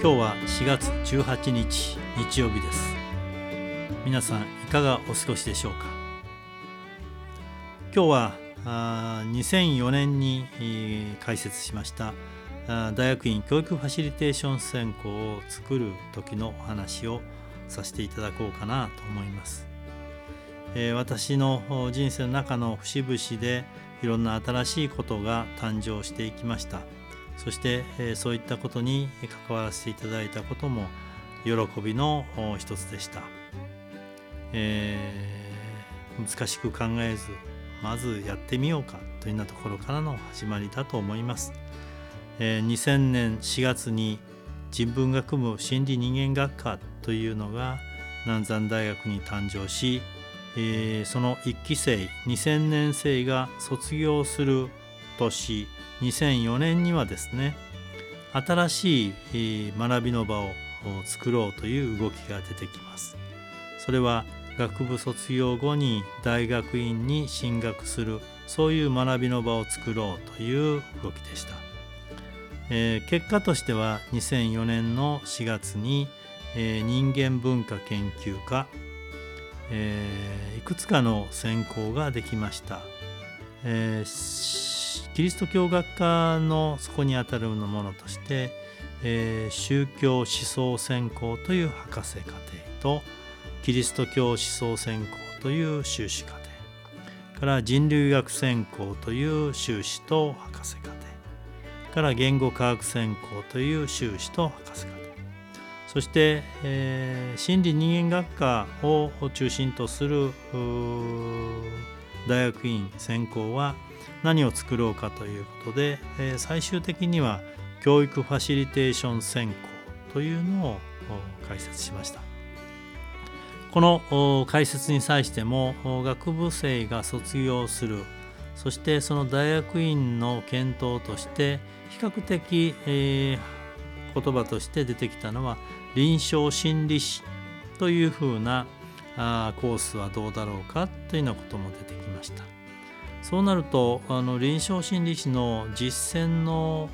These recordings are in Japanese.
今日は4月18日日曜日です。皆さんいかがお過ごしでしょうか？今日はあ2004年に、開設しました大学院教育ファシリテーション専攻を作る時のお話をさせていただこうかなと思います、えー、私の人生の中の節々でいろんな新しいことが誕生していきました。そして、えそういったことに関わらせていただいたことも喜びの一つでした、えー、難しく考えずまずやってみようかというようなところからの始まりだと思います、えー、2000年4月に人文学部心理人間学科というのが南山大学に誕生し、えー、その1期生2000年生が卒業する年2004年にはですね新しい学びの場を作ろうという動きが出てきます。それは学部卒業後に大学院に進学するそういう学びの場を作ろうという動きでした。えー、結果としては2004年の4月に、えー、人間文化研究科、えー、いくつかの専攻ができました。えーキリスト教学科のそこにあたるものとして、えー、宗教思想専攻という博士課程とキリスト教思想専攻という修士課程から人類学専攻という修士と博士課程から言語科学専攻という修士と博士課程。そして、えー、心理人間学科を中心とする大学院専攻は何を作ろうかということで、えー、最終的には教育ファシリテーション専攻というのを開設しましたこの開設に際しても学部生が卒業するそしてその大学院の検討として比較的、えー、言葉として出てきたのは臨床心理士というふうなあコースはどうだろうかというようなことも出てきました。そうなるとあの臨床心理士の実践の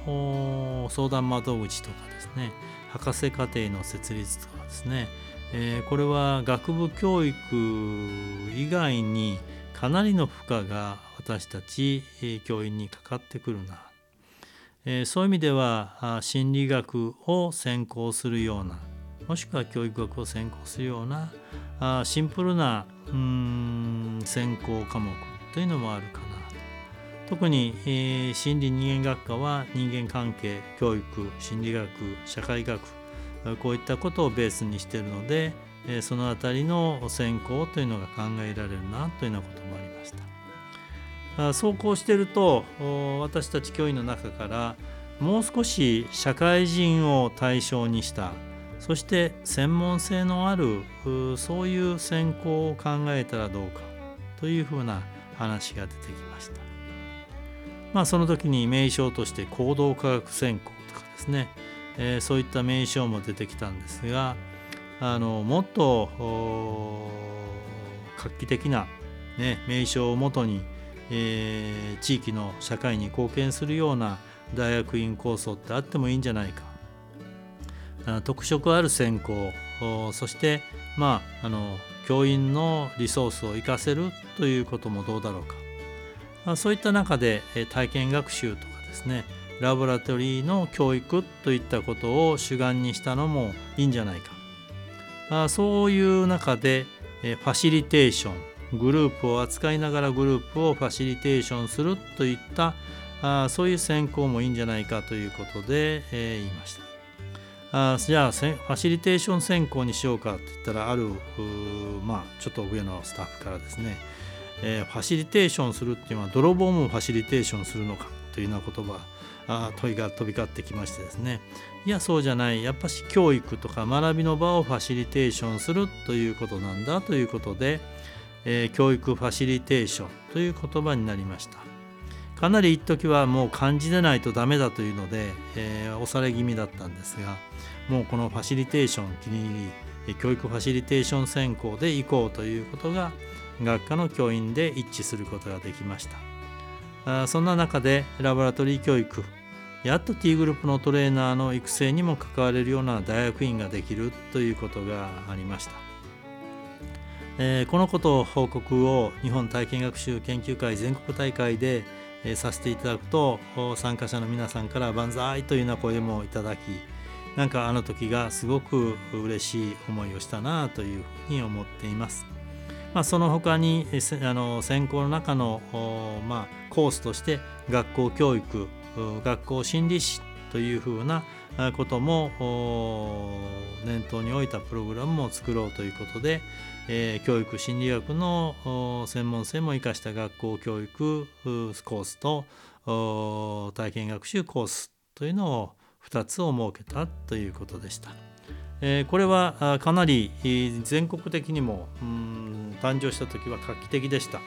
相談窓口とかですね。博士課程の設立とかですね、えー、これは学部教育以外にかなりの負荷が私たち教員にかかってくるな、えー、そういう意味では心理学を専攻するようなもしくは教育学を専攻するようなあシンプルなうん専攻科目というのもあるかな特に、えー、心理人間学科は人間関係教育心理学社会学こういったことをベースにしているので、えー、その辺りの専攻というのが考えられるなというようなこともありました。あそうこうしていると私たち教員の中からもう少し社会人を対象にしたそして専門性のあるそういう専攻を考えたらどうかというふうな話が出てきました。まあその時に名称として行動科学専攻とかですね、えー、そういった名称も出てきたんですがあのもっと画期的な、ね、名称をもとに、えー、地域の社会に貢献するような大学院構想ってあってもいいんじゃないか特色ある専攻そしてまああの教員のリソースを生かせるということもどうだろうか、まあ、そういった中で体験学習とかですねラボラトリーの教育といったことを主眼にしたのもいいんじゃないかあそういう中でファシリテーショングループを扱いながらグループをファシリテーションするといったあそういう専攻もいいんじゃないかということで、えー、言いました。あじゃあファシリテーション専攻にしようかって言ったらあるまあちょっと上のスタッフからですね、えー、ファシリテーションするっていうのは泥棒もファシリテーションするのかというような言葉あ問いが飛び交ってきましてですね。いやそうじゃない。やっぱし教育とか学びの場をファシリテーションするということなんだということで、えー、教育ファシリテーションという言葉になりました。かなり一時はもう漢字でないとダメだというので、えー、押され気味だったんですがもうこのファシリテーション気に入り教育ファシリテーション専攻で行こうということが学科の教員で一致することができましたあそんな中でラボラトリー教育やっと T グループのトレーナーの育成にも関われるような大学院ができるということがありました。えー、このことを報告を日本体験学習研究会全国大会で、えー、させていただくと参加者の皆さんから万歳というような声もいただきなんかあの時がすごく嬉しい思いをしたなというふうに思っています。まあ、その他にあの選考の中の、まあ、コースとして学校教育学校心理士というふうなことも念頭に置いたプログラムも作ろうということで、えー、教育心理学の専門性も生かした学校教育コースと体験学習コースというのを2つを設けたということでした。えー、これはかなり全国的にも誕生した時は画期的でした。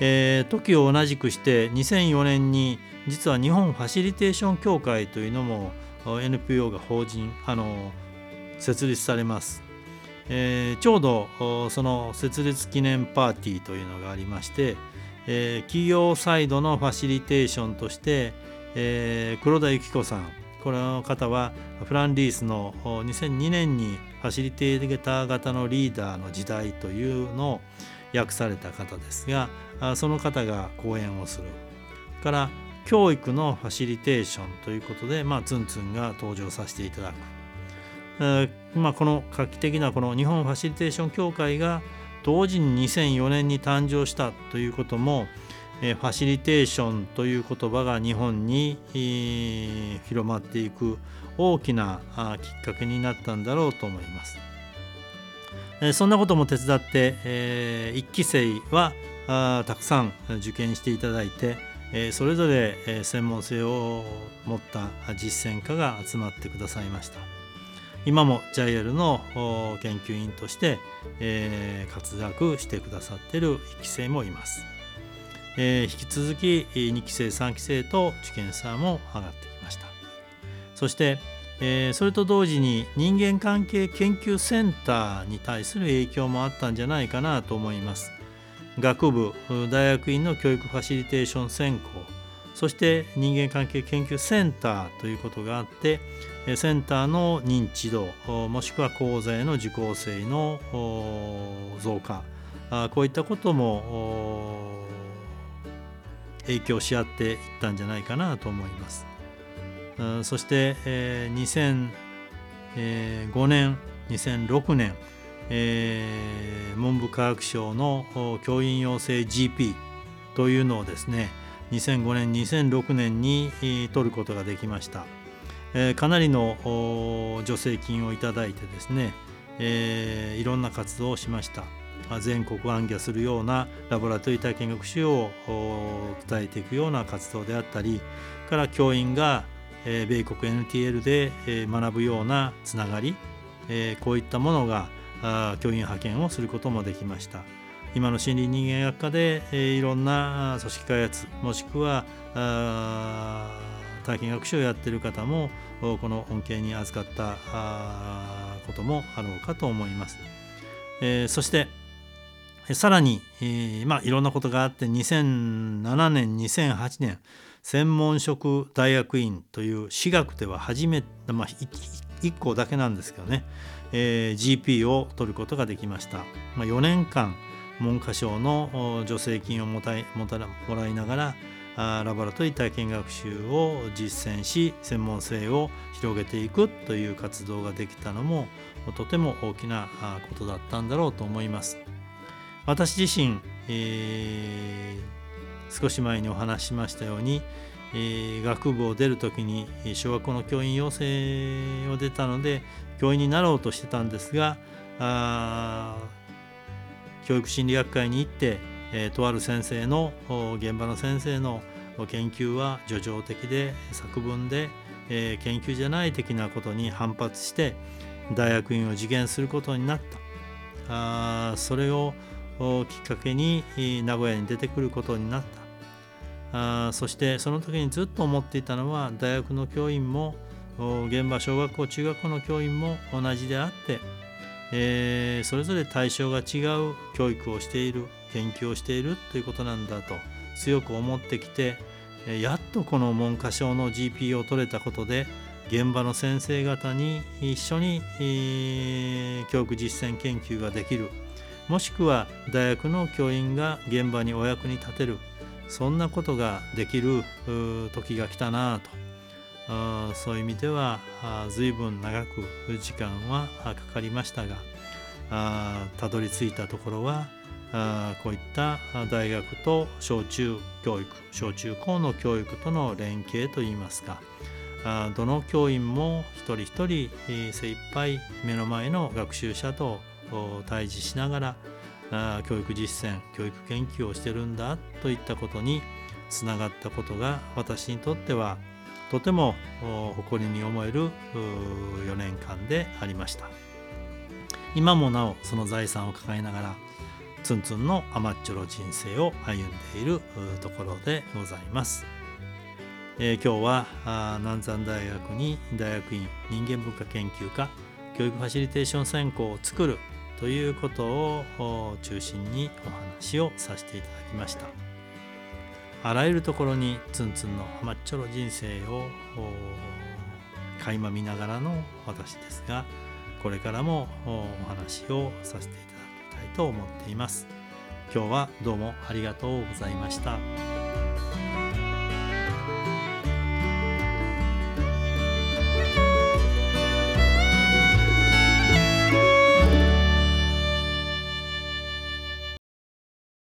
えー、時を同じくして2004年に実は日本ファシリテーション協会というのも NPO が法人あの設立されます。えー、ちょうどその設立記念パーティーというのがありまして、えー、企業サイドのファシリテーションとして、えー、黒田幸子さんこの方はフランリースの2002年にファシリテーター型のリーダーの時代というのを訳された方ですがその方が講演をするから教育のファシリテーションということで、まあ、ツンツンが登場させていただく、えー、まあ、この画期的なこの日本ファシリテーション協会が同時に2004年に誕生したということも、えー、ファシリテーションという言葉が日本に、えー、広まっていく大きなきっかけになったんだろうと思います。えそんなことも手伝って、え1期生はあたくさん受験していただいて、えそれぞれ、え専門性を持った実践家が集まってくださいました。今も JIL の研究員として、え活躍してくださっている1期生もいます、え引き続き2期生3期生と受験者も上がってきました。そしてえー、それと同時に人間関係研究センターに対する影響もあったんじゃないかなと思います。学部大学院の教育ファシリテーション専攻そして人間関係研究センターということがあってセンターの認知度もしくは講座への受講生の増加こういったことも影響し合っていったんじゃないかなと思います。そして、えー、2005年2006年、えー、文部科学省の教員養成 GP というのをですね2005年2006年に取ることができました、えー、かなりの助成金をいただいてですね、えー、いろんな活動をしました。全国暗記するようなラボラトリー体験学習を伝えていくような活動であったりから教員がえ米国 NTL で、え学ぶようなつながり、えこういったものが教員派遣をすることもできました。今の心理人間学科で、えいろんな組織開発もしくは体験学習をやっている方もこの恩恵に預かったこともあろうかと思います、えー、そしてさらに、えーまあ、いろんなことがあって2007年2008年専門職大学院という私学では初めて、まあ、1校だけなんですけどね、えー、GP を取ることができました、まあ、4年間文科省の助成金をもたもたもらいながらあラボラトリー体験学習を実践し専門性を広げていくという活動ができたのもとても大きなことだったんだろうと思います。私自身、えー少し前にお話しましたように、えー、学部を出る時に小学校の教員養成を出たので教員になろうとしてたんですが教育心理学会に行って、えー、とある先生の現場の先生の研究は叙情的で作文で、えー、研究じゃない的なことに反発して大学院を受験することになった。あそれををきっかけに名古屋に出てくることになった。あそしてその時にずっと思っていたのは大学の教員も現場小学校中学校の教員も同じであって、えー、それぞれ対象が違う教育をしている研究をしているということなんだと強く思ってきて、やっとこの文科省の GP を取れたことで現場の先生方に一緒に、えー、教育実践研究ができる。もしくは大学の教員が現場にお役に立てるそんなことができる時が来たなと。そういう意味では随分長く時間はかかりましたがたどり着いたところはこういった大学と小中教育小中高の教育との連携といいますかどの教員も一人一人精一杯目の前の学習者と対峙しながら教育実践教育研究をしてるんだといったことにつながったことが私にとってはとても誇りに思える4年間でありました。今もなおその財産を抱えながらツンツンの甘っちょろ人生を歩んでいるところでございます、えー、今日は南山大学に大学院人間文化研究科教育ファシリテーション専攻を作るということを中心にお話をさせていただきましたあらゆるところにツンツンの甘っちょろ人生を垣間見ながらの私ですがこれからもお話をさせていただきたいと思っています今日はどうもありがとうございました。